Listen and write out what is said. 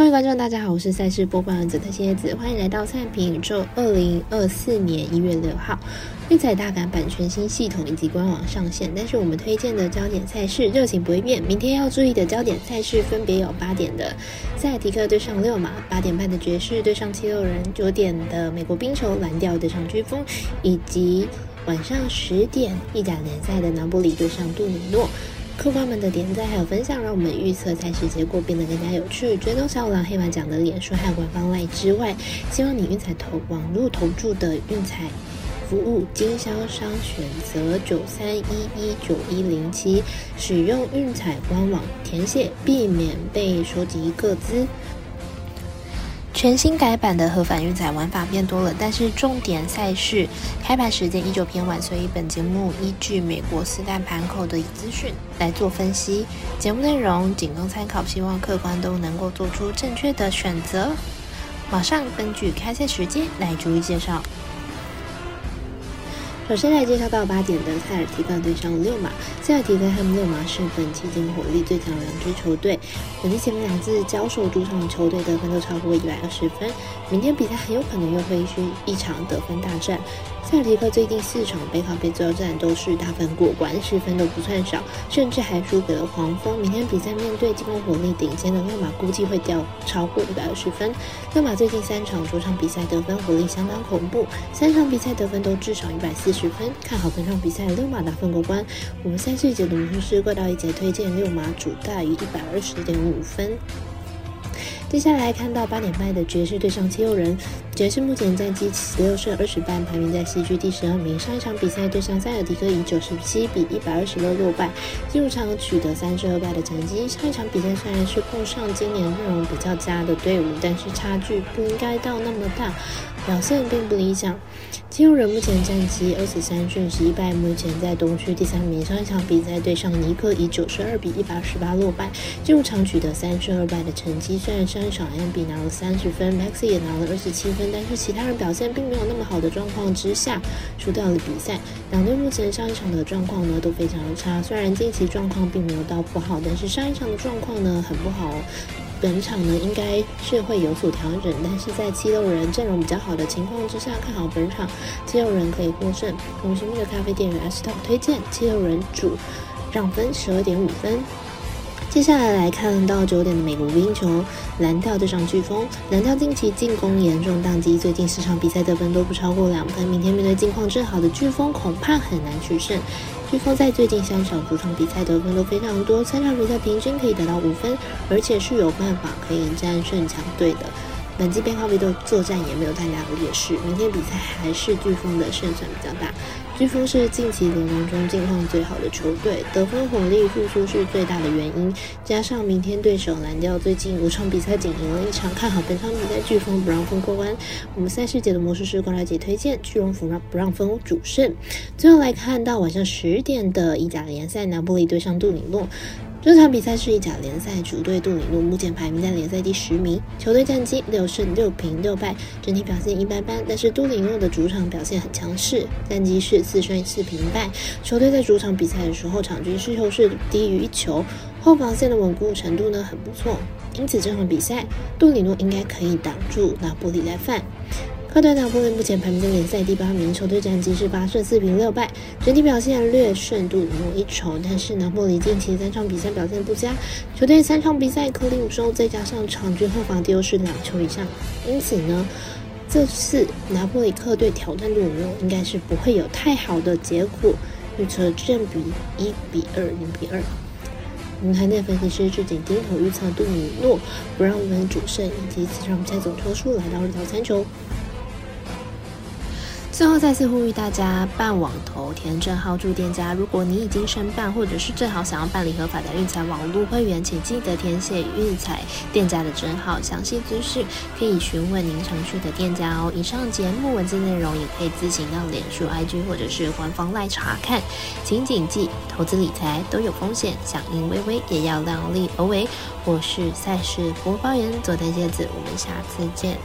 各位观众，大家好，我是赛事播报员泽特蝎子，欢迎来到赛评宇宙。二零二四年一月六号，运彩大改版全新系统以及官网上线，但是我们推荐的焦点赛事热情不会变。明天要注意的焦点赛事分别有八点的塞尔提克对上六马，八点半的爵士对上七六人，九点的美国冰球蓝调对上飓风，以及晚上十点意甲联赛的南布里对上杜米诺。客官们的点赞还有分享，让我们预测赛事结果变得更加有趣。追踪小五郎黑马奖的脸书还有官方赖之外，希望你运彩投网络投注的运彩服务经销商选择九三一一九一零七，使用运彩官网填写，避免被收集个资。全新改版的核反运载玩法变多了，但是重点赛事开盘时间依旧偏晚，所以本节目依据美国四大盘口的资讯来做分析。节目内容仅供参考，希望客观都能够做出正确的选择。马上根据开赛时间来逐一介绍。首先来介绍到八点的塞尔提克对上六马，塞尔提克和六马是本期节目火力最强的两支球队。本期前面两次交手，主场球队得分都超过一百二十分。明天比赛很有可能又会是一场得分大战。萨尔提克最近四场背靠背作战都是大分过关，失分都不算少，甚至还输给了黄蜂。明天比赛面对进攻火力顶尖的六马，估计会掉超过一百二十分。六马最近三场主场比赛得分火力相当恐怖，三场比赛得分都至少一百四十分。看好本场比赛六马大分过关。我们三岁节的魔术师各道一节推荐六马主大于一百二十点五分。接下来看到八点半的爵士对上七六人，爵士目前战绩十六胜二十败，排名在西区第十二名。上一场比赛对上塞尔迪克以九十七比一百二十六落败，进入场取得三十二败的成绩。上一场比赛虽然是碰上今年阵容比较佳的队伍，但是差距不应该到那么大，表现并不理想。七六人目前战绩二十三胜十一败，目前在东区第三名。上一场比赛对上尼克以九十二比一百二十八落败，进入场取得三胜二败的成绩。虽然上一场 M B 拿了三十分，Max 也拿了二十七分，但是其他人表现并没有那么好的状况之下，输掉了比赛。两队目前上一场的状况呢都非常的差，虽然近期状况并没有到不好，但是上一场的状况呢很不好。本场呢应该是会有所调整，但是在七六人阵容比较好的情况之下，看好本场七六人可以获胜。同时，蜜的咖啡店员 S Top 推荐七六人主让分十二点五分。接下来来看到九点的美国冰球蓝调对上飓风，蓝调近期进攻严重宕机，最近四场比赛得分都不超过两分。明天面对近况正好的飓风，恐怕很难取胜。飓风在最近三场主场比赛得分都非常多，三场比赛平均可以得到五分，而且是有办法可以战胜强队的。本季边靠背的作战也没有太大的劣势，明天比赛还是飓风的胜算比较大。飓风是近期联盟中近况最好的球队，得分火力复苏是最大的原因。加上明天对手蓝调最近五场比赛仅赢了一场，看好本场比赛飓风不让分过关。我们赛事节的魔术师关来姐推荐巨龙不让不让分主胜。最后来看到晚上十点的意甲联赛，拿波利对上杜里诺。这场比赛是意甲联赛主队杜里诺，目前排名在联赛第十名，球队战绩六胜六平六败，整体表现一般般。但是杜里诺的主场表现很强势，战绩是四胜四平败。球队在主场比赛的时候，场均失球是低于一球，后防线的稳固程度呢很不错。因此这场比赛杜里诺应该可以挡住拿波里来犯。客队拿破仑目前排名联赛第八名，球队战绩是八胜四平六败，整体表现略胜杜里诺一筹。但是拿破仑近期三场比赛表现不佳，球队三场比赛颗粒无收，再加上场均后防丢失两球以上，因此呢，这次拿破仑客队挑战杜里诺应该是不会有太好的结果，预测正比一比二零比二。我们台内分析师志景低头预测杜里诺不让我们主胜，以及此场比赛总球数来到二到三球。最后再次呼吁大家办网投填证号注店家。如果你已经申办，或者是正好想要办理合法的运彩网络会员，请记得填写运彩店家的证号。详细资讯可以询问您程序的店家哦。以上节目文字内容也可以自行到脸书、IG 或者是官方来查看。请谨记，投资理财都有风险，响应微微也要量力而为。我是赛事播报员佐藤叶子，我们下次见。